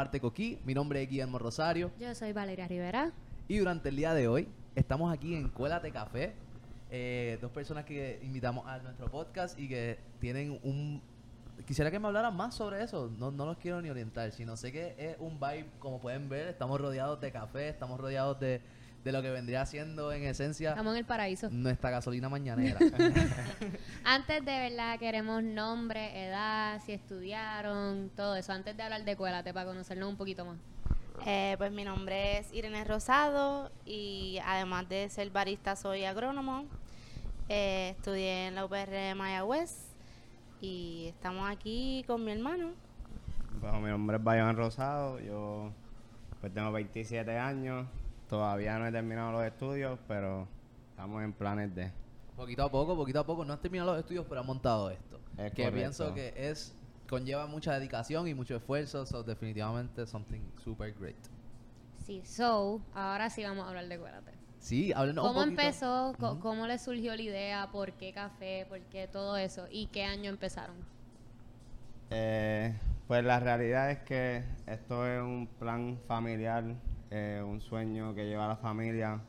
Arte Coquí. Mi nombre es Guillermo Rosario. Yo soy Valeria Rivera. Y durante el día de hoy estamos aquí en Cuélate Café. eh, dos personas que invitamos a nuestro podcast y que tienen un... Quisiera que me hablaran más sobre eso. No, no los quiero ni orientar, sino sé que es un vibe, como pueden ver, estamos rodeados de café, estamos rodeados de, de lo que vendría siendo en esencia Estamos en el paraíso. nuestra gasolina mañanera. Antes de verdad queremos nombre, edad, si estudiaron, todo eso. Antes de hablar de Cuélate para conocernos un poquito más. Eh, pues mi nombre es Irene Rosado y además de ser barista soy agrónomo. Eh, estudié en la UPR de Mayagüez y estamos aquí con mi hermano. Bueno, mi nombre es Bayón Rosado, yo pues tengo 27 años, todavía no he terminado los estudios, pero estamos en planes de... poquito a poco, poquito a poco. No has terminado los estudios, pero has montado esto. Es que correcto. pienso que es conlleva mucha dedicación y mucho esfuerzo. So, definitivamente something super great. Sí, so, ahora sí vamos a hablar de Cuélate. Sí, háblenos un ¿Cómo poquito. empezó? Co- Ujú. ¿Cómo le surgió la idea? ¿Por qué café? ¿Por qué todo eso? ¿Y qué año empezaron? Eh, pues la realidad es que esto es un plan familiar, eh, un sueño que lleva a la familia.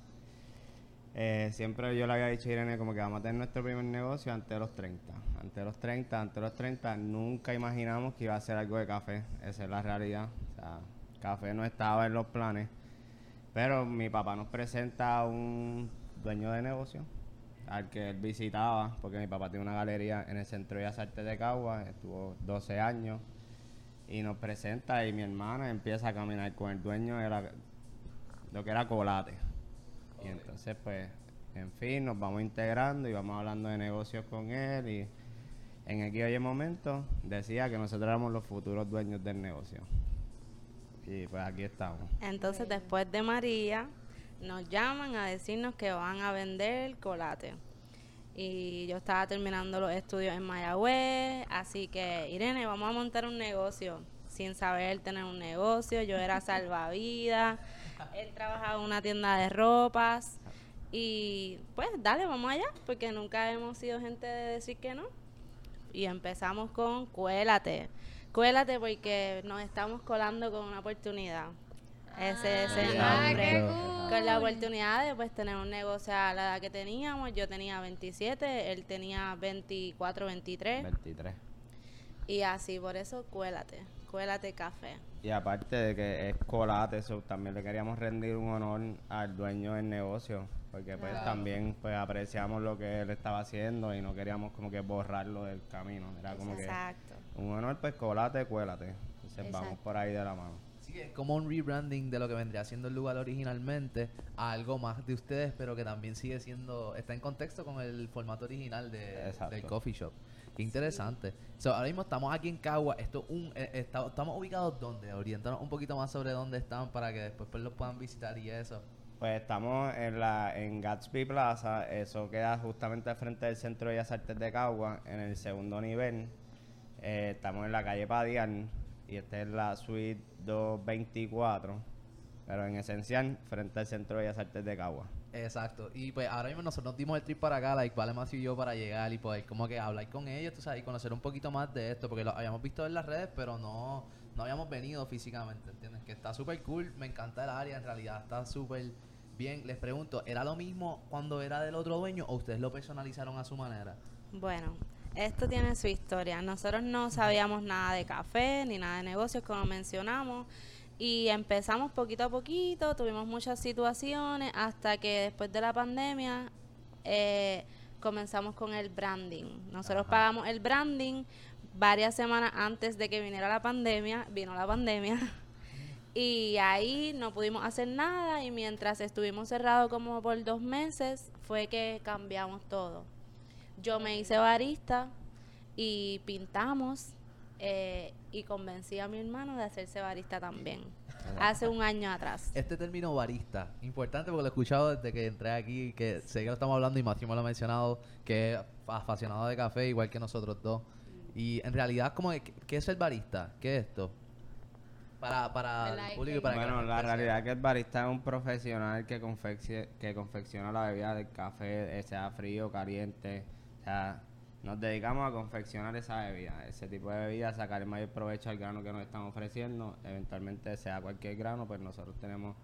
Eh, siempre yo le había dicho a Irene como que vamos a tener nuestro primer negocio antes de los 30. Antes de los 30, antes de los 30, nunca imaginamos que iba a ser algo de café. Esa es la realidad. Café no estaba en los planes. Pero mi papá nos presenta a un dueño de negocio al que él visitaba, porque mi papá tiene una galería en el Centro de Artes de Cagua, estuvo 12 años, y nos presenta y mi hermana empieza a caminar con el dueño lo que era Colate. Y entonces pues, en fin, nos vamos integrando y vamos hablando de negocios con él y en aquel momento decía que nosotros éramos los futuros dueños del negocio. Y pues aquí estamos. Entonces después de María nos llaman a decirnos que van a vender colate. Y yo estaba terminando los estudios en Mayagüez, así que Irene, vamos a montar un negocio. Sin saber tener un negocio, yo era salvavidas, él trabajaba en una tienda de ropas y pues dale, vamos allá, porque nunca hemos sido gente de decir que no. Y empezamos con Cuélate. Cuélate porque nos estamos colando con una oportunidad. Ese es el Ah, nombre. qué cool. Con la oportunidad de pues tener un negocio a la edad que teníamos, yo tenía 27, él tenía 24, 23 23. y así, por eso cuélate, cuélate café. Y aparte de que es colate, eso también le queríamos rendir un honor al dueño del negocio, porque pues Claro. también pues apreciamos lo que él estaba haciendo y no queríamos como que borrarlo del camino, era como Exacto. que un honor pues colate, cuélate. Entonces vamos por ahí de la mano. Sí, es como un rebranding de lo que vendría siendo el lugar originalmente a algo más de ustedes, pero que también sigue siendo, está en contexto con el formato original de, Exacto. del coffee shop. Qué interesante. So, ahora mismo estamos aquí en Cagua. Esto es un, eh, está- estamos ubicados dónde? Oriéntanos un poquito más sobre dónde están para que después pues, los puedan visitar y eso. Pues estamos en la en Gatsby Plaza, eso queda justamente al frente del Centro de Bellas Artes de Cagua, en el segundo nivel. Eh, estamos en la calle Padian y esta es la suite 224, pero en esencial frente al Centro de Bellas Artes de Cagua. Exacto. Y pues ahora mismo nosotros nos dimos el trip para acá, like Vale más y yo para llegar y poder como que hablar con ellos, tú sabes, y conocer un poquito más de esto, porque lo habíamos visto en las redes, pero no, no habíamos venido físicamente, ¿entiendes? Que está súper cool, me encanta el área, en realidad está súper bien. Les pregunto, ¿era lo mismo cuando era del otro dueño o ustedes lo personalizaron a su manera? Bueno, esto tiene su historia. Nosotros no sabíamos nada de café ni nada de negocios, como mencionamos. Y empezamos poquito a poquito, tuvimos muchas situaciones hasta que después de la pandemia eh, comenzamos con el branding. Nosotros Ajá. pagamos el branding varias semanas antes de que viniera la pandemia, vino la pandemia. Y ahí no pudimos hacer nada y mientras estuvimos cerrados como por dos meses fue que cambiamos todo. Yo me hice barista y pintamos eh, y convencí a mi hermano de hacerse barista también. Hace un año atrás. Este término barista, importante porque lo he escuchado desde que entré aquí, que sé que lo estamos hablando y me lo ha mencionado, que es apasionado de café igual que nosotros dos. Y en realidad, como que, ¿qué es el barista? ¿Qué es esto? Para, para el público y para que bueno, la realidad es que el barista es un profesional que, confecci- que confecciona la bebida del café, eh, sea frío, caliente. O sea, nos dedicamos a confeccionar esa bebida, ese tipo de bebida, sacar el mayor provecho al grano que nos están ofreciendo. Eventualmente, sea cualquier grano, pues nosotros tenemos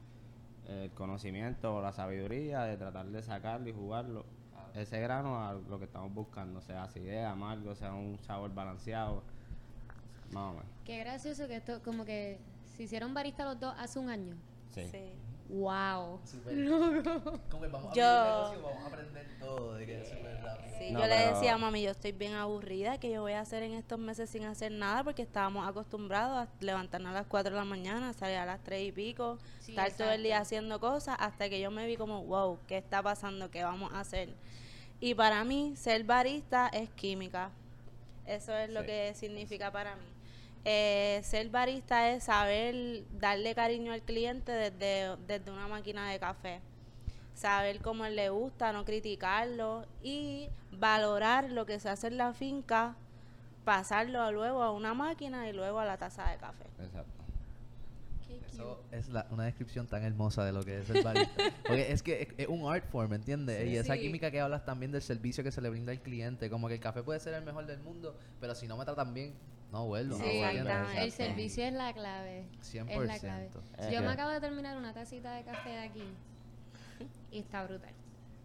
el conocimiento o la sabiduría de tratar de sacarlo y jugarlo ese grano a lo que estamos buscando, sea acidez, amargo, sea un sabor balanceado. Más o menos. Qué gracioso que esto, como que se hicieron barista los dos hace un año. Sí. Sí. Wow. Súper. Como que vamos a Yo- abrir el negocio, vamos a aprender todo de que es súper rápido. Sí, No, yo le decía a mami, yo estoy bien aburrida, que yo voy a hacer en estos meses sin hacer nada, porque estábamos acostumbrados a levantarnos a las 4 de la mañana, salir a las 3 y pico, Sí, estar todo el día haciendo cosas, hasta que yo me vi como, wow, ¿qué está pasando? ¿Qué vamos a hacer? Y para mí, ser barista es química. Eso es lo Sí. que significa para mí. Eh, ser barista es saber darle cariño al cliente desde, desde una máquina de café. Saber cómo él le gusta, no criticarlo y valorar lo que se hace en la finca, pasarlo luego a una máquina y luego a la taza de café. Exacto. Eso es la- una descripción tan hermosa de lo que es el barista. Porque es que es, es un art form, ¿me entiendes? Sí. Y esa Sí. química que hablas también del servicio que se le brinda al cliente. Como que el café puede ser el mejor del mundo, pero si no me tratan bien, no vuelvo. Sí, no vuelvo, exactamente. el servicio es la clave. 100%. Es la clave. Es Yo me que- acabo de terminar una tacita de café de aquí y está brutal.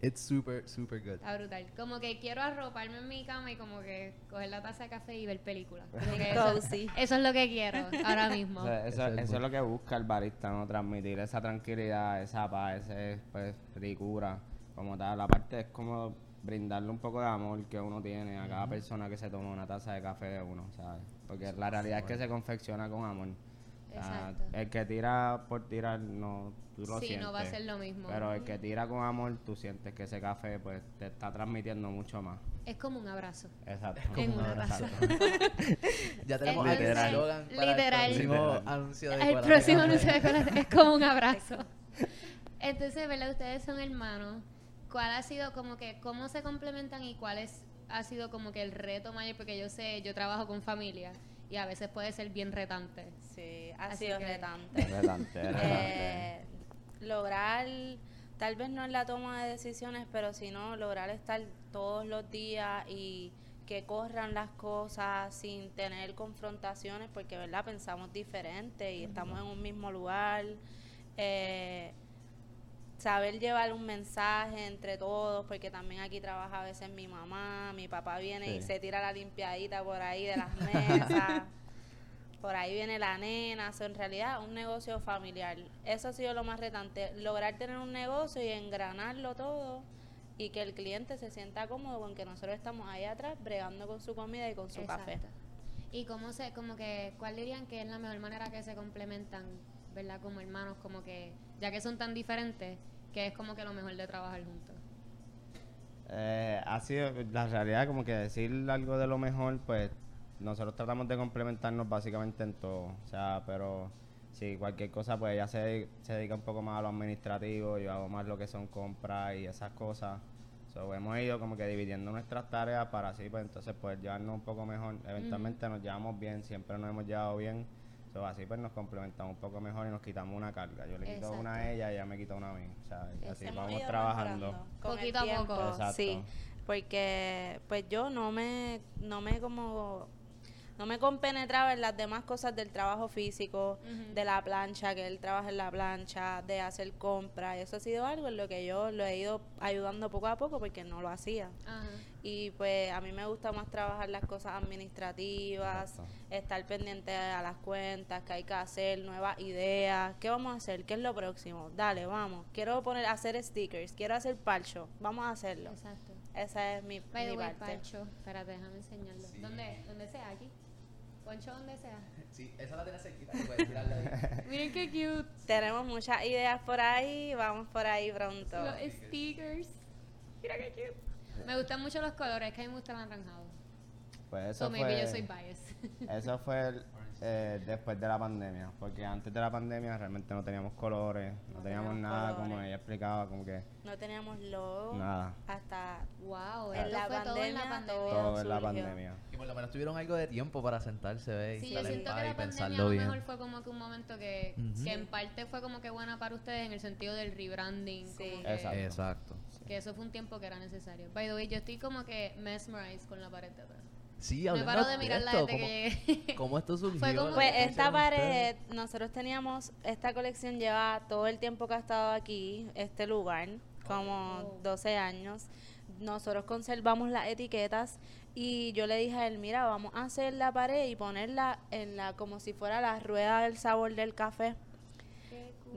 It's super, super good. Está brutal. Como que quiero arroparme en mi cama y como que coger la taza de café y ver películas. Bien eso, cozy. eso es lo que quiero ahora mismo. O sea, eso, Ese es eso es lo que busca el barista, ¿no? Transmitir esa tranquilidad, esa paz, esa pues, ricura, como tal. Aparte es como brindarle un poco de amor que uno tiene a cada persona que se toma una taza de café de uno, ¿sabes? Porque la realidad es que se confecciona con amor. Exacto. el que tira por tirar, no, tú lo Sí, sientes. no va a ser lo mismo. Pero el que tira con amor, tú sientes que ese café pues te está transmitiendo mucho más. Es como un abrazo. Exacto. En un abrazo. Ya tenemos Entonces, el literal. el próximo Literal. anuncio de El próximo anuncio de es como un abrazo. Entonces, ¿verdad? Ustedes son hermanos. ¿Cuál ha sido como que, cómo se complementan y cuál es, ha sido como que el reto mayor? Porque yo sé, yo trabajo con familia y a veces puede ser bien retante. Sí, ha Así sido que- retante. Relante. Eh, lograr, tal vez no en la toma de decisiones, pero sino lograr estar todos los días y que corran las cosas sin tener confrontaciones, porque verdad pensamos diferente y estamos en un mismo lugar. Eh, saber llevar un mensaje entre todos, porque también aquí trabaja a veces mi mamá, mi papá viene y se tira la limpiadita por ahí de las mesas. Por ahí viene la nena, so, en realidad un negocio familiar. Eso ha sido lo más retante, lograr tener un negocio y engranarlo todo y que el cliente se sienta cómodo con que nosotros estamos ahí atrás bregando con su comida y con su café. Y cómo se, como que, ¿cuál dirían que es la mejor manera que se complementan, verdad, como hermanos, como que, ya que son tan diferentes, que es como que lo mejor de trabajar juntos? Eh, ha sido la realidad como que decir algo de lo mejor pues nosotros tratamos de complementarnos básicamente en todo o sea pero si cualquier cosa pues ella se, se dedica un poco más a lo administrativo yo hago más lo que son compras y esas cosas. So, hemos ido como que dividiendo nuestras tareas para así pues entonces poder llevarnos un poco mejor. Eventualmente nos llevamos bien siempre nos hemos llevado bien So, así pues nos complementamos un poco mejor y nos quitamos una carga yo le quito Exacto. una a ella y ella me quita una a mí o sea, y así vamos trabajando Poquito a poco. Exacto. Sí, porque pues yo no me, no me como, no me compenetraba en las demás cosas del trabajo físico, de la plancha, que él trabaja en la plancha, de hacer compras, y eso ha sido algo en lo que yo lo he ido ayudando poco a poco porque no lo hacía. Ajá. Y pues a mí me gusta más trabajar las cosas administrativas, Exacto. estar pendiente a las cuentas, que hay que hacer, nuevas ideas, qué vamos a hacer, qué es lo próximo, dale, vamos, quiero poner, hacer stickers, quiero hacer parcho, vamos a hacerlo. Exacto. Esa es mi, By mi way, parte. Pancho, espérate, déjame enseñarlo. Sí. ¿Dónde? ¿Dónde sea? Aquí. Poncho, donde sea. Sí, esa la tienes cerquita, que puedes tirarla ahí. Miren qué cute. Tenemos muchas ideas por ahí, vamos por ahí pronto. Los stickers. Mira qué cute. Me gustan mucho los colores, que a mí me gusta el anaranjado. pues eso So maybe fue yo soy biased. Eso fue el- eh, después de la pandemia, porque antes de la pandemia realmente no teníamos colores, no, No teníamos teníamos nada, como colores. ella explicaba, como que No teníamos logo nada, hasta wow, en la fue todo en la pandemia, pandemia. todo. en la pandemia. Y por lo menos tuvieron algo de tiempo para sentarse, ¿ve? Sí, y yo siento que y la pandemia a lo bien. mejor fue como que un momento que, Ujú. que en parte fue como que buena para ustedes en el sentido del rebranding. Sí. como que, Exacto. Exacto. que que eso fue un tiempo que era necesario. By the way, yo estoy como que mesmerized con la pared de atrás. Sí, Me hablando paro de desde ¿cómo, que llegué. ¿Cómo esto surgió? Fue como- ¿Lo Pues esta ustedes? pared, nosotros teníamos, esta colección lleva todo el tiempo que ha estado aquí, este lugar, como Oh. 12 años. Nosotros conservamos las etiquetas y yo le dije a él, mira, vamos a hacer la pared y ponerla en la como si fuera la rueda del sabor del café.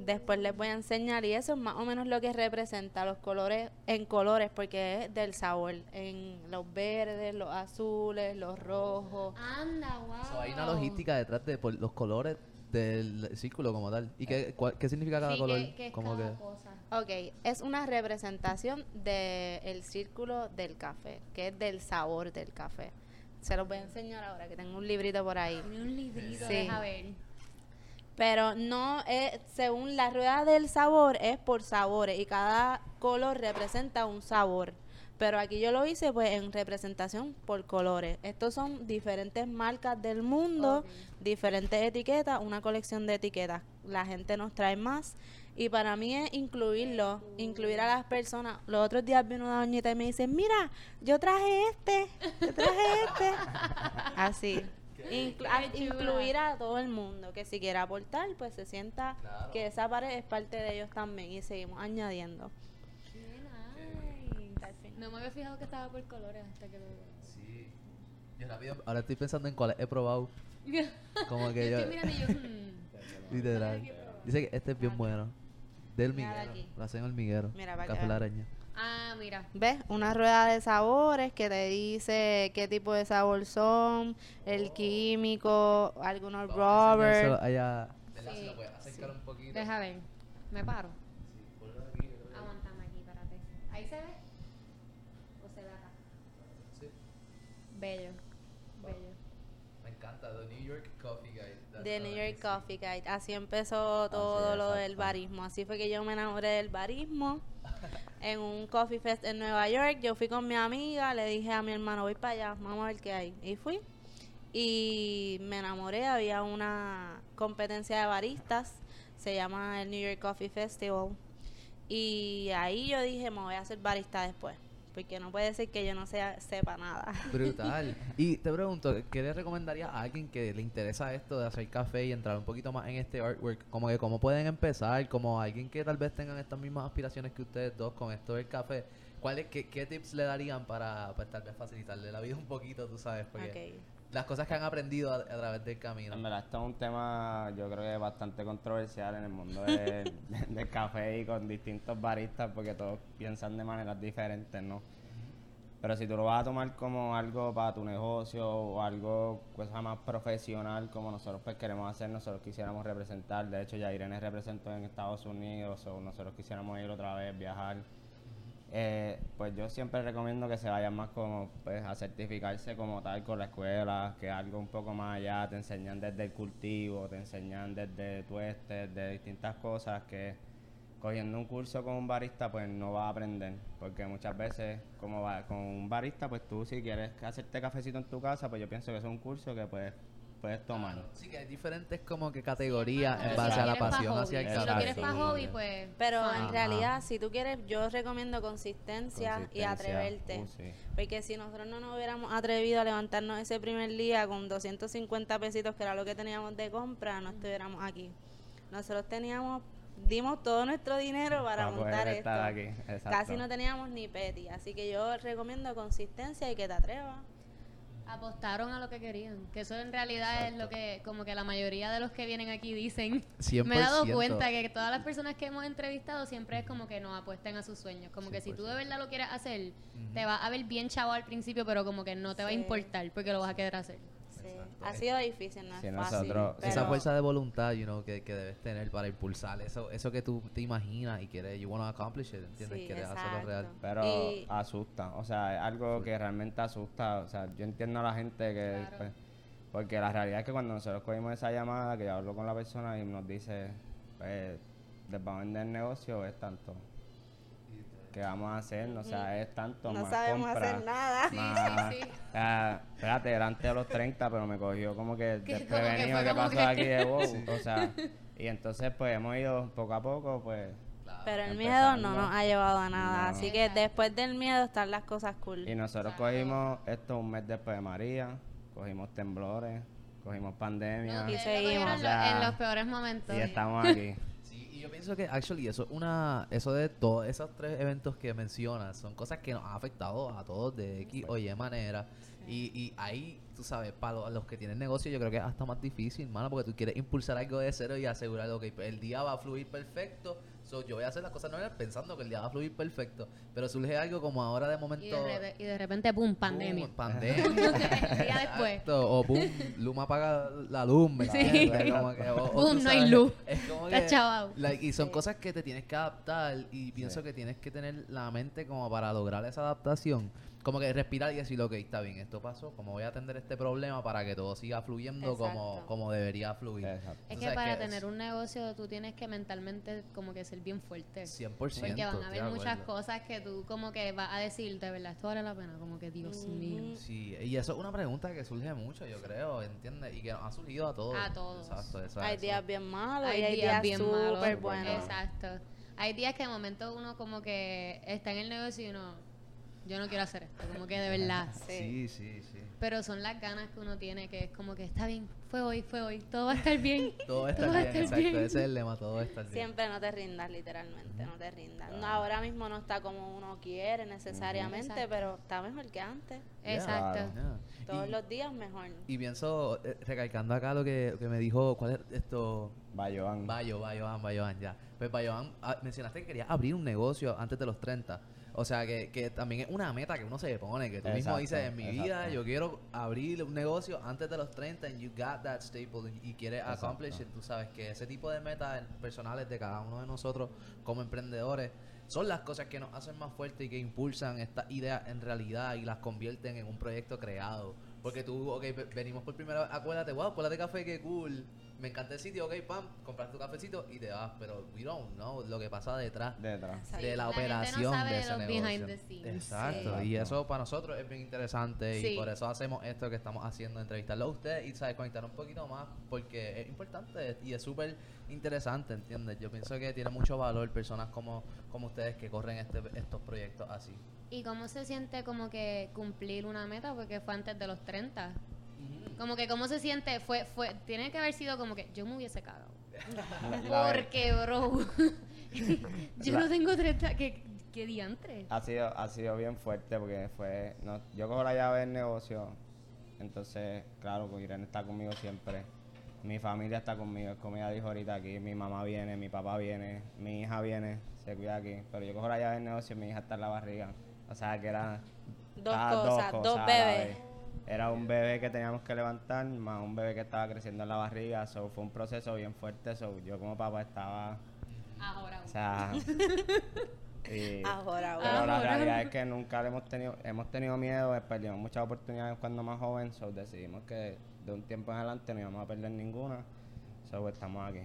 Después les voy a enseñar y eso es más o menos lo que representa los colores en colores porque es del sabor, en los verdes, los azules, los rojos. Anda, wow. So, hay una logística detrás de por los colores del círculo como tal. ¿Y qué, cuál- qué significa cada Sí, color? que, que es como cada que cosa. Ok, es una representación del círculo del café, que es del sabor del café. Se los voy a enseñar ahora, que tengo un librito por ahí. Tiene un librito, Sí. deja ver. Pero no es, según la rueda del sabor, es por sabores y cada color representa un sabor. Pero aquí yo lo hice pues en representación por colores. Estos son diferentes marcas del mundo, diferentes etiquetas, una colección de etiquetas. La gente nos trae más y para mí es incluirlo, incluir a las personas. Los otros días vino una doñita y me dice, mira, yo traje este, yo traje este. Así. Inclu- a- incluir a todo el mundo que si quiere aportar, pues se sienta Claro. que esa pared es parte de ellos también y seguimos añadiendo. Qué nice. No me había fijado que estaba por colores hasta que lo Sí. Yo rápido, ahora estoy pensando en cuáles he probado. Como que yo estoy yo, hmm. literal. Dice que este es bien bueno. Del aquí. Lo hacen hormiguero. Mira, para que Café la vean. araña. Ah, mira. ¿Ves? Una rueda de sabores que te dice qué tipo de sabor son, el químico, algunos Vamos rubber. allá. Sí, Si lo puedes acercar un poquito. Deja ver. Me paro. Sí, aquí, aquí. ¿Ahí se ve? ¿O se ve acá? Sí. Bello. Bello. Me encanta. The New York Coffee Guide. That's De New York amazing. Coffee Guide. Así empezó todo es, lo del barismo. Así fue que yo me enamoré del barismo. En un coffee fest en Nueva York, yo fui con mi amiga, le dije a mi hermano, voy para allá, vamos a ver qué hay. Y fui. Y me enamoré, había una competencia de baristas, se llama el New York Coffee Festival. Y ahí yo dije, me voy a hacer barista después. Porque no puede ser que yo no sea, sepa nada. Brutal. Y te pregunto, ¿qué le recomendarías a alguien que le interesa esto de hacer café y entrar un poquito más en este artwork? Como que cómo pueden empezar, como alguien que tal vez tengan estas mismas aspiraciones que ustedes dos con esto del café. ¿Cuáles, qué, qué tips le darían para, pues, tal vez facilitarle la vida un poquito, tú sabes? Porque Ok. Las cosas que han aprendido a, a través del camino. En verdad, esto es un tema, yo creo que bastante controversial en el mundo del, del café y con distintos baristas, porque todos piensan de maneras diferentes, ¿no? Pero si tú lo vas a tomar como algo para tu negocio o algo cosa más profesional, como nosotros pues queremos hacer, nosotros quisiéramos representar. De hecho, ya Irene representó en Estados Unidos, o nosotros quisiéramos ir otra vez, viajar. Eh, pues yo siempre recomiendo que se vayan más como pues a certificarse como tal con la escuela, que algo un poco más allá, te enseñan desde el cultivo, te enseñan desde tuestes, de distintas cosas que cogiendo un curso con un barista pues no vas a aprender, porque muchas veces como va, con un barista pues tú si quieres hacerte cafecito en tu casa pues yo pienso que es un curso que pues puedes tomar. Sí, que hay diferentes como que categorías Pero en base a la pasión hacia el Si lo quieres para hobby, pues. Pero en realidad, si tú quieres, yo recomiendo consistencia, y atreverte. uh, sí. Porque si nosotros no nos hubiéramos atrevido a levantarnos ese primer día con 250 pesitos, que era lo que teníamos de compra, no estuviéramos aquí. Nosotros teníamos, dimos todo nuestro dinero para, Para poder montar esto. estar aquí. Casi no teníamos ni petty. Así que yo recomiendo consistencia y que te atrevas. Apostaron a lo que querían. Que eso en realidad es lo que, como que la mayoría de los que vienen aquí dicen. 100%. Me he dado cuenta que todas las personas que hemos entrevistado siempre es como que nos apuesten a sus sueños. Como que si tú de verdad lo quieres hacer, te va a ver bien chavo al principio, pero como que no te va a importar porque lo vas a querer hacer. Sí. Ha sido difícil, no Sí, es fácil. nosotros- Esa fuerza de voluntad, you know, que, que debes tener para impulsar eso, eso que tú te imaginas y quieres, you want to accomplish it, ¿entiendes? Sí, quieres hacerlo real. Pero Y- asusta, o sea, es algo que realmente asusta. O sea, yo entiendo a la gente que. Claro. pues, porque la realidad es que cuando nosotros cogimos esa llamada, que yo hablo con la persona y nos dice, pues, les vamos a vender el negocio, es tanto. ¿Qué vamos a hacer? O sea, es tanto. no más sabemos compra, hacer nada. Más- sí, sí. sea, espérate, era antes de los 30, pero me cogió como que Que que desprevenido qué como pasó que- aquí de wow. O sea, y entonces, pues, hemos ido poco a poco, pues, Claro. Pero el miedo no nos ha llevado a nada. No. Así que después del miedo están las cosas cool. Y nosotros cogimos esto un mes después de María, cogimos temblores, cogimos pandemia Y seguimos. cogieron O sea, en los peores momentos. y estamos aquí. Yo pienso que, actually, eso es una, eso de todos esos tres eventos que mencionas, son cosas que nos han afectado a todos de X o Y manera. Y, y ahí, tú sabes, para los, los que tienen negocio, yo creo que es hasta más difícil, mano, porque tú quieres impulsar algo de cero y asegurar, pues, el día va a fluir perfecto. So, yo voy a hacer las cosas normales pensando que el día va a fluir perfecto. Pero surge algo como ahora de momento. Y de, repe- y de repente, ¡pum! Pandemia. Boom, pandemia. El día después. Exacto, O boom, Luma apaga la luz, ¿me Sí. entiendes? Como que, o- o Boom, no hay luz. Es como que, like, y son Sí. cosas que te tienes que adaptar y pienso Sí. que tienes que tener la mente como para lograr esa adaptación. Como que respirar y decir, ok, está bien, esto pasó, como voy a atender este problema para que todo siga fluyendo como, Exacto. como debería fluir. Exacto. Es que para es tener un negocio tú tienes que mentalmente como que ser bien fuerte. 100%. Porque van a haber muchas acuerdo. cosas que tú como que vas a decir, de verdad, esto vale la pena, como que Dios mío. Sí, y eso es una pregunta que surge mucho, yo creo, ¿entiendes? Y que nos ha surgido a todos. A todos. Exacto, eso, Hay eso. días bien malos Hay hay días días bien súper malos. buenos. Exacto. Hay días que de momento uno como que está en el negocio y uno, yo no quiero hacer esto, como que de verdad. Sí, sí, sí. Pero son las ganas que uno tiene, que es como que está bien, fue hoy, fue hoy, todo va a estar bien. Todo está Todo va a bien, estar exacto. bien. Ese es el lema, todo está bien. Siempre no te rindas, literalmente, no te rindas. No, ahora mismo no está como uno quiere necesariamente, Exacto. pero está mejor que antes. Exacto. Claro. Yeah. Todos Y- los días mejor. Y pienso, eh, recalcando acá lo que, que me dijo, ¿cuál es esto? Bayoán. Bayo, Bayoan, Bayoan, ya. Pues Bayoan, ah, mencionaste que querías abrir un negocio antes de los 30. O sea, que, que también es una meta que uno se pone, que tú mismo dices, en mi vida yo quiero abrir un negocio antes de los 30 and you got that staple y, quieres Exacto. accomplish it. Tú sabes que ese tipo de metas personales de cada uno de nosotros como emprendedores son las cosas que nos hacen más fuertes y que impulsan estas ideas en realidad y las convierten en un proyecto creado. Porque tú, ok, ve- venimos por primera vez, acuérdate, wow, acuérdate café, qué cool. Me encanta el sitio, ok, pam, compras tu cafecito y te vas. Pero we don't know lo que pasa detrás Detrás. De la, La gente no operación sabe de ese los negocio. behind the scenes. Exacto. Sí. Y eso para nosotros es bien interesante Sí. y por eso hacemos esto que estamos haciendo, entrevistarlo a ustedes y ¿sabes? conectar un poquito más porque es importante y es súper interesante, ¿entiendes? Yo pienso que tiene mucho valor personas como, como ustedes que corren este, estos proyectos así. ¿Y cómo se siente como que cumplir una meta? Porque fue antes de los 30. Como que cómo se siente, fue, fue, tiene que haber sido como que yo me hubiese cagado. La- Porque, bro, yo La- no tengo 30, ¿qué, qué diantre? Ha sido, ha sido bien fuerte porque fue. No, yo cojo la llave del negocio. Entonces, claro, pues Irene está conmigo siempre. Mi familia está conmigo. Es como ella dijo ahorita aquí. Mi mamá viene, mi papá viene, mi hija viene, se cuida aquí. Pero yo cojo la llave del negocio y mi hija está en la barriga. O sea, que era. Dos estaban cosas, dos bebés. Era un bebé que teníamos que levantar, más un bebé que estaba creciendo en la barriga. So, fue un proceso bien fuerte. So, yo como papá estaba. Ahora. O sea. y- Ahora, pero ahora. la realidad es que nunca le hemos tenido, hemos tenido miedo, eh, perdimos muchas oportunidades cuando más joven, so decidimos que de un tiempo en adelante no íbamos a perder ninguna, so estamos aquí.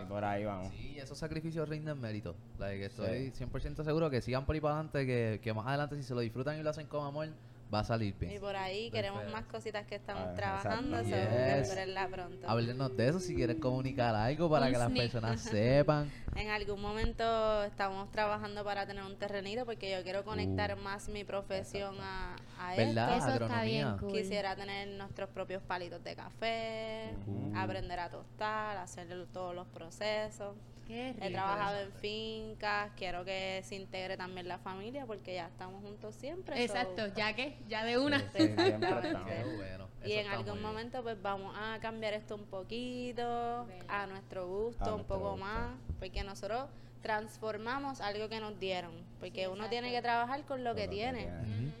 Y por ahí vamos. Sí, esos sacrificios rinden mérito. Like, estoy Sí. 100% seguro que sigan por ahí para adelante, que, que más adelante si se lo disfrutan y lo hacen con amor, va a salir Y bien. por ahí queremos Perfecto. más cositas que estamos Ah, trabajando, so exacto. Yes. pronto. Háblenos de eso si quieres comunicar algo para Un que las personas sepan. En algún momento estamos trabajando para tener un terrenito porque yo quiero conectar más mi profesión a, a esto. ¿Verdad? Eso está bien cool. Quisiera tener nuestros propios palitos de café, Ujú. aprender a tostar, hacer todos los procesos. Qué rico. He trabajado en fincas, quiero que se integre también la familia porque ya estamos juntos siempre. so- Exacto, ya que, ya de una. Sí, bueno. Y en algún momento pues vamos a cambiar esto un poquito a nuestro gusto, A un nuestro poco gusto. más, porque nosotros transformamos algo que nos dieron, porque uno tiene que trabajar con lo Con que lo que tiene,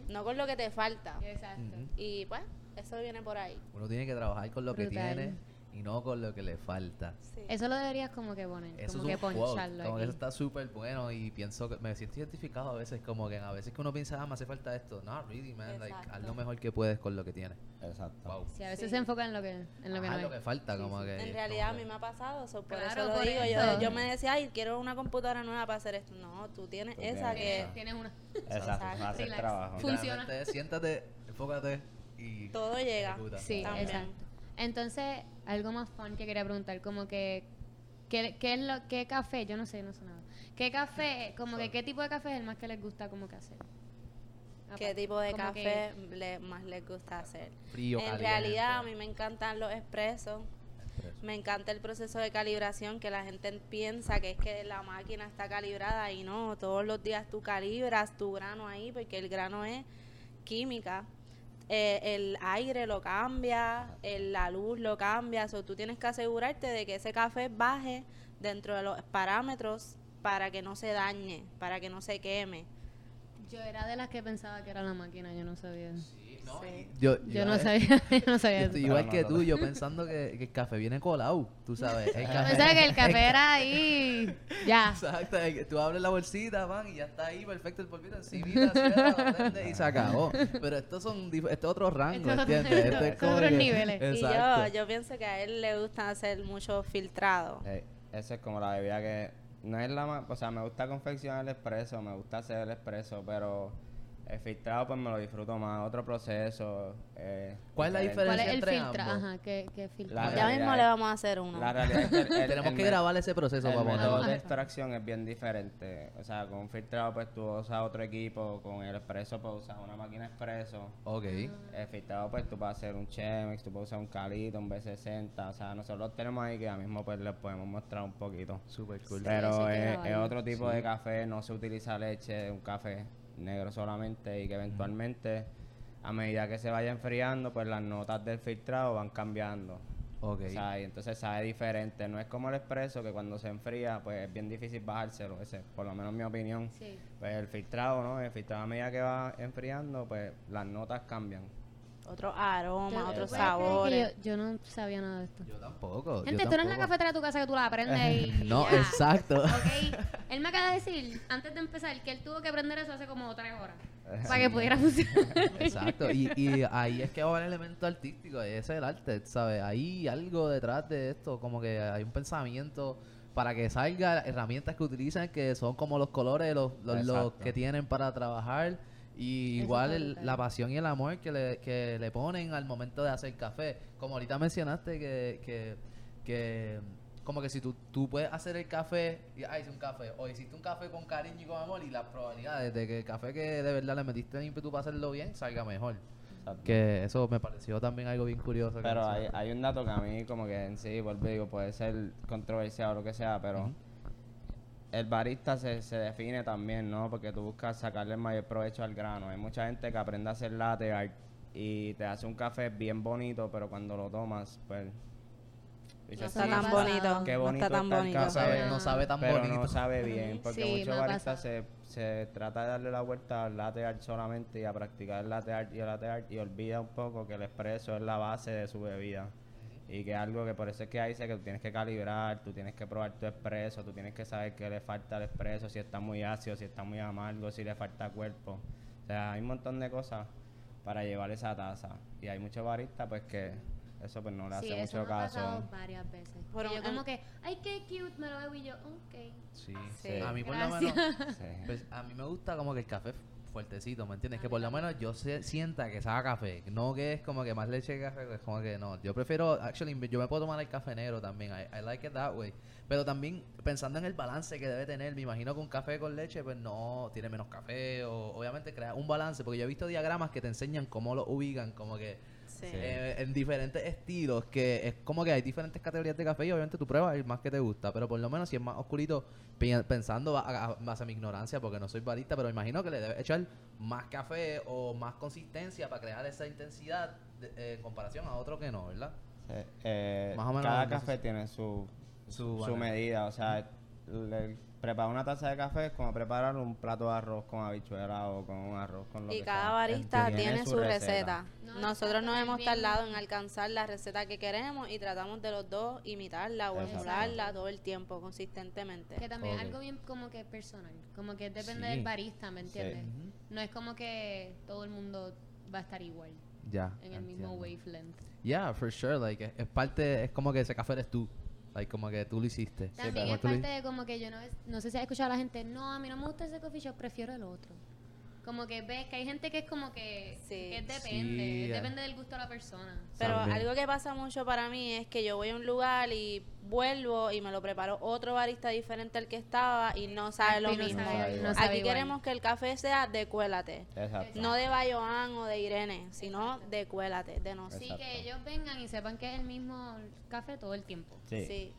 no con lo que te falta. Exacto. Y pues eso viene por ahí. Uno tiene que trabajar con lo que tiene y no con lo que le falta. Sí. Eso lo deberías como que poner, Eso como es que un quote, poncharlo como que eso está súper bueno y pienso que me siento identificado a veces como que a veces que uno piensa, ah, me hace falta esto. No, really, man, like, haz lo mejor que puedes con lo que tienes. Exacto. Wow. Sí, a veces Sí. se enfoca en lo que, en lo que Ajá, no lo hay. que falta, como que... En es realidad a mí que- me ha pasado, so, por Claro, eso lo por digo. eso. Yo, yo me decía, ay, quiero una computadora nueva para hacer esto. No, tú tienes Tú esa tienes que esa. Tienes una. Exacto, hacer Relax. trabajo. Fun- Funciona. Siéntate, enfócate y... todo llega. ejecuta. Sí, exacto. Entonces, algo más fun que quería preguntar, como que ¿qué, qué es lo, qué café? Yo no sé, no sé nada. ¿Qué café, como que qué tipo de café es el más que les gusta como que hacer? ¿Qué tipo de como café le- más les gusta hacer? Frío, en caliente. realidad a mí me encantan los expresos. Me encanta el proceso de calibración que la gente piensa que es que la máquina está calibrada y no, todos los días tú calibras tu grano ahí porque el grano es química. Eh, el aire lo cambia, el- la luz lo cambia, so, tú tienes que asegurarte de que ese café baje dentro de los parámetros para que no se dañe, para que no se queme. Yo era de las que pensaba que era la máquina, yo no sabía. Sí, no, Sí. y Yo, Yo no sabía, yo no Yo sabía estoy igual que tú, yo pensando que, que el café viene colado, tú sabes. El Yo café- pensaba que el café era ahí, ya. Exacto, tú abres la bolsita, van, y ya está ahí, perfecto, el polvito prende y se acabó. Pero estos son, dif- esto es otro rango, Estos son- ¿entiendes? Esto es otros niveles. Y yo, yo pienso que a él le gusta hacer mucho filtrado. Eh, esa es como la bebida que no es la más, o sea, me gusta confeccionar el espresso, me gusta hacer el espresso, pero el filtrado pues me lo disfruto más, otro proceso. eh, ¿Cuál es la diferente. ¿Cuál es el entre filtro? ambos. Ajá, ¿qué, qué? La ya mismo es- le vamos a hacer uno. La realidad es que el- el- Tenemos el que me- grabar ese proceso el método ponerlo. de extracción es bien diferente. O sea, con un filtrado pues tú usas otro equipo, con el espresso pues usas una máquina expreso. Ok. El filtrado pues tú puedes hacer un Chemex, tú puedes usar un Calito, un B60. O sea, nosotros tenemos ahí que ahora mismo pues les podemos mostrar un poquito. Super cool. eso Pero hay que es, es grabarlo. otro tipo de café, no se utiliza leche, un café negro solamente y que eventualmente a medida que se vaya enfriando pues las notas del filtrado van cambiando. Ok. O sea, y entonces sabe diferente. No es como el expreso que cuando se enfría pues es bien difícil bajárselo, ese, por lo menos mi opinión. Sí. Pues el filtrado, ¿no? El filtrado a medida que va enfriando pues las notas cambian. Otros aromas, ¿Tú- tú otros puedes creer que sabores. Yo, yo no sabía nada de esto. Yo tampoco. yo Gente, tú no eres la cafetera de tu casa que tú la aprendes y No, ya. exacto. Ok. Él me acaba de decir, antes de empezar, que él tuvo que aprender eso hace como tres horas. Para que pudiera funcionar. Exacto, y, y ahí es que va el elemento artístico, ese es el arte, ¿sabes? Hay algo detrás de esto, como que hay un pensamiento para que salga herramientas que utilizan que son como los colores, los, los, los que tienen para trabajar, y igual el- la pasión y el amor que le, que le ponen al momento de hacer café. Como ahorita mencionaste que, que, que como que si tú, tú puedes hacer el café, y ah, hice un café, o hiciste un café con cariño y con amor, y las probabilidades de que el café que de verdad le metiste ímpetu para hacerlo bien salga mejor. Exacto. Que eso me pareció también algo bien curioso. Pero hay, hay un dato que a mí como que en sí, vuelvo digo, puede ser controversial o lo que sea, pero. El barista se, se define también, ¿no? Porque tú buscas sacarle el mayor provecho al grano. Hay mucha gente que aprende a hacer latte art y te hace un café bien bonito, pero cuando lo tomas, pues... No está Sí, tan bonito. Qué no bonito está tan está bonito. no, café. sabe, no sabe tan pero bonito. no sabe bien, porque Sí, muchos baristas se, se trata de darle la vuelta al latte art solamente y a practicar el latte art y el latte art y olvida un poco que el espresso es la base de su bebida y que es algo que por eso es que ahí dice que tú tienes que calibrar, tú tienes que probar tu espresso, tú tienes que saber qué le falta al espresso, si está muy ácido, si está muy amargo, si le falta cuerpo. O sea, hay un montón de cosas para llevar esa taza y hay muchos baristas pues que eso pues no le Sí, hace eso mucho me ha caso. pasado varias veces. Por Y yo como que, ay, qué cute, me lo bebo y yo, ok. Sí. Sí. A mí por menos, Sí. pues, a mí me gusta como que el café fuertecito, ¿me entiendes? Que por lo menos yo se, sienta que sabe café, no que es como que más leche que café, es como que no. Yo prefiero, actually, yo me puedo tomar el café negro también, I, I like it that way. Pero también pensando en el balance que debe tener, me imagino que un café con leche pues no tiene menos café o obviamente crea un balance, porque yo he visto diagramas que te enseñan cómo lo ubican, como que Sí. eh, en diferentes estilos, que es como que hay diferentes categorías de café y obviamente tú pruebas el más que te gusta, pero por lo menos si es más oscurito, pensando a, a- mi ignorancia, porque no soy barista, pero imagino que le debes echar más café o más consistencia para crear esa intensidad de- eh, en comparación a otro que no, ¿verdad? Sí, eh, Más o menos cada café tiene su, Su medida, o sea, le- preparar una taza de café es como preparar un plato de arroz con habichuela o con un arroz con lo Y que cada sea. barista Tiene tiene su receta. receta. No, Nosotros nos hemos bien- tardado en alcanzar la receta que queremos y tratamos de los dos imitarla o emularla todo el tiempo, consistentemente. Que también es Ok. algo bien como que personal, como que depende Sí. del barista, ¿me entiendes? Ujú. No es como que todo el mundo va a estar igual Ya. en el mismo entiendo. wavelength. Yeah, for sure, like es, es parte, es como que ese café eres tú, like como que tú lo hiciste. También Como es parte de como que yo no, no sé si has escuchado a la gente, no, a mí no me gusta ese coffee shop, prefiero el otro. Como que ves que hay gente que es como que, Sí. que depende, Sí, depende del gusto de la persona. Pero También. algo que pasa mucho para mí es que yo voy a un lugar y vuelvo y me lo preparo otro barista diferente al que estaba y no sabe lo no mismo. sabe- No sabe Aquí igual. queremos que el café sea de cuélate. Exacto. No de Bayoán o de Irene, sino de cuélate, de nosotros. Sí, que ellos vengan y sepan que es el mismo café todo el tiempo. Sí. Sí.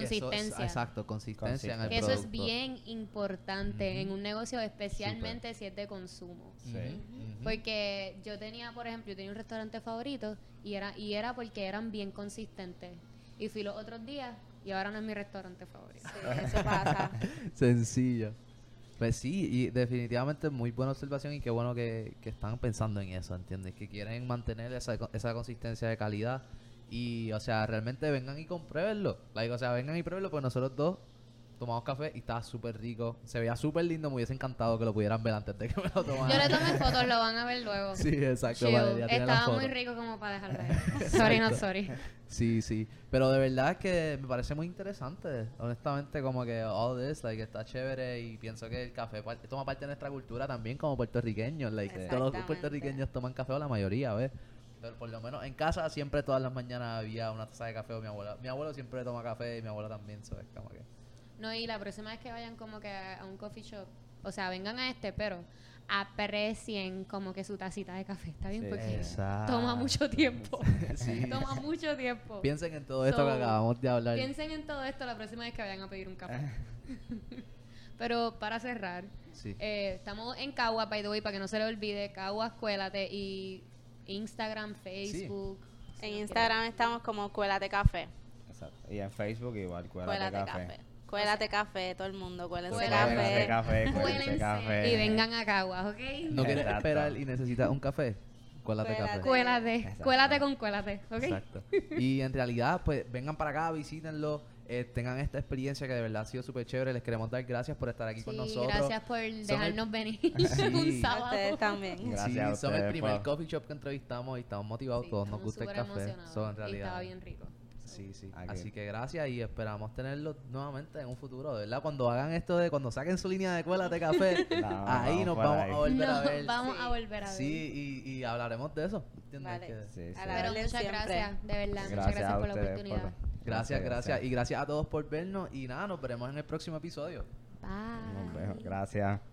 Eso es- Consistencia. exacto, consistencia en el Que eso es bien importante en un negocio, especialmente si es de consumo. Sí. Porque yo tenía, por ejemplo, yo tenía un restaurante favorito y era y era porque eran bien consistentes. Y fui los otros días y ahora no es mi restaurante favorito. Sí, eso pasa. Sencillo. Pues sí, y definitivamente muy buena observación y qué bueno que, que están pensando en eso, ¿entiendes? Que quieren mantener esa, esa consistencia de calidad y, o sea, realmente vengan y compruébenlo. Like, o sea, vengan y pruébenlo, pues nosotros dos tomamos café y estaba súper rico. Se veía súper lindo, me hubiese encantado que lo pudieran ver antes de que me lo Yo tomaran. le tomé fotos, lo van a ver luego. Sí, exacto. Valeria Estaba muy rico como para dejarlo ahí. sorry, not Exacto. sorry. Sí, sí. Pero de verdad es que me parece muy interesante. Honestamente, como que all this, like, está chévere y pienso que el café toma parte de nuestra cultura también como puertorriqueños. Like, todos los puertorriqueños toman café o la mayoría, ¿ves? Pero por lo menos en casa siempre todas las mañanas había una taza de café o mi abuela. Mi abuelo siempre toma café y mi abuela también, ¿sabes? Como que... No, y la próxima vez que vayan como que a un coffee shop, o sea, vengan a este, pero aprecien como que su tacita de café, ¿está bien? Sí. Porque Exacto. toma mucho tiempo. Sí. toma mucho tiempo. Piensen en todo esto que So, acabamos de hablar. Piensen en todo esto la próxima vez que vayan a pedir un café. Pero para cerrar, Sí. eh, estamos en Cagua, by the way, para que no se le olvide, Cagua Escuélate y Instagram, Facebook. En Instagram estamos como Cuélate Café. Exacto. Y en Facebook igual, Cuélate, Cuélate Café. Café. Cuélate Café, todo el mundo, cuélense Cuélate café. café, Cuélense café. y vengan a Caguas, ¿ok? ¿No quieres Exacto. esperar y necesitas un café? Cuélate Cuélate. café. Cuélate, Exacto. cuélate con cuélate, ¿ok? Exacto. Y en realidad, pues vengan para acá, visítenlo, eh, tengan esta experiencia que de verdad ha sido súper chévere. Les queremos dar gracias por estar aquí con Sí, nosotros. gracias por dejarnos venir Sí. un A sábado. ustedes también. Gracias sí, a son el ustedes primer por- coffee shop que entrevistamos y estamos motivados. Sí, todos nos estamos gusta el café. emocionados. So, en Y realidad. estaba bien rico. Sí, sí. Aquí. Así que gracias y esperamos tenerlo nuevamente en un futuro, de ¿verdad? Cuando hagan esto de cuando saquen su línea de cuela de café, No, ahí vamos nos vamos ahí. a volver a No, ver. vamos Sí. a volver a ver. Sí, y, y hablaremos de eso. ¿entiendes? Vale. Que- Sí, sí. A Pero muchas siempre. gracias, de verdad. muchas Gracias gracias a por la ustedes oportunidad. por- Gracias, gracias. Y gracias a todos por vernos. Y nada, nos veremos en el próximo episodio. Bye. Nos vemos. Gracias.